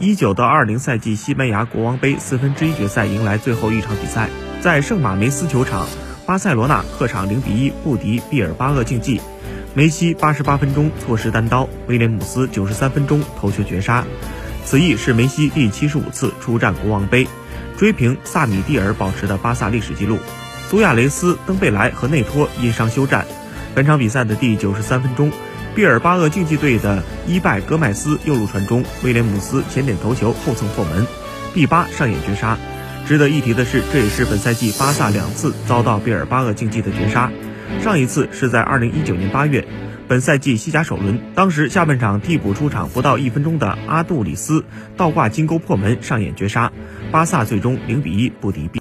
一九到二零赛季西班牙国王杯四分之一决赛迎来最后一场比赛，在圣马梅斯球场，巴塞罗那客场零比一不敌毕尔巴鄂竞技。梅西八十八分钟错失单刀，威廉姆斯九十三分钟头球绝杀。此役是梅西第七十五次出战国王杯，追平萨米蒂尔保持的巴萨历史纪录。苏亚雷斯、登贝莱和内托因伤休战。本场比赛的第九十三分钟。毕尔巴鄂竞技队的伊拜戈麦斯右路传中，威廉姆斯前点头球后蹭破门，毕巴上演绝杀。值得一提的是，这也是本赛季巴萨两次遭到毕尔巴鄂竞技的绝杀。上一次是在2019年8月，本赛季西甲首轮，当时下半场替补出场不到一分钟的阿杜里斯倒挂金钩破门上演绝杀，巴萨最终0比1不敌毕。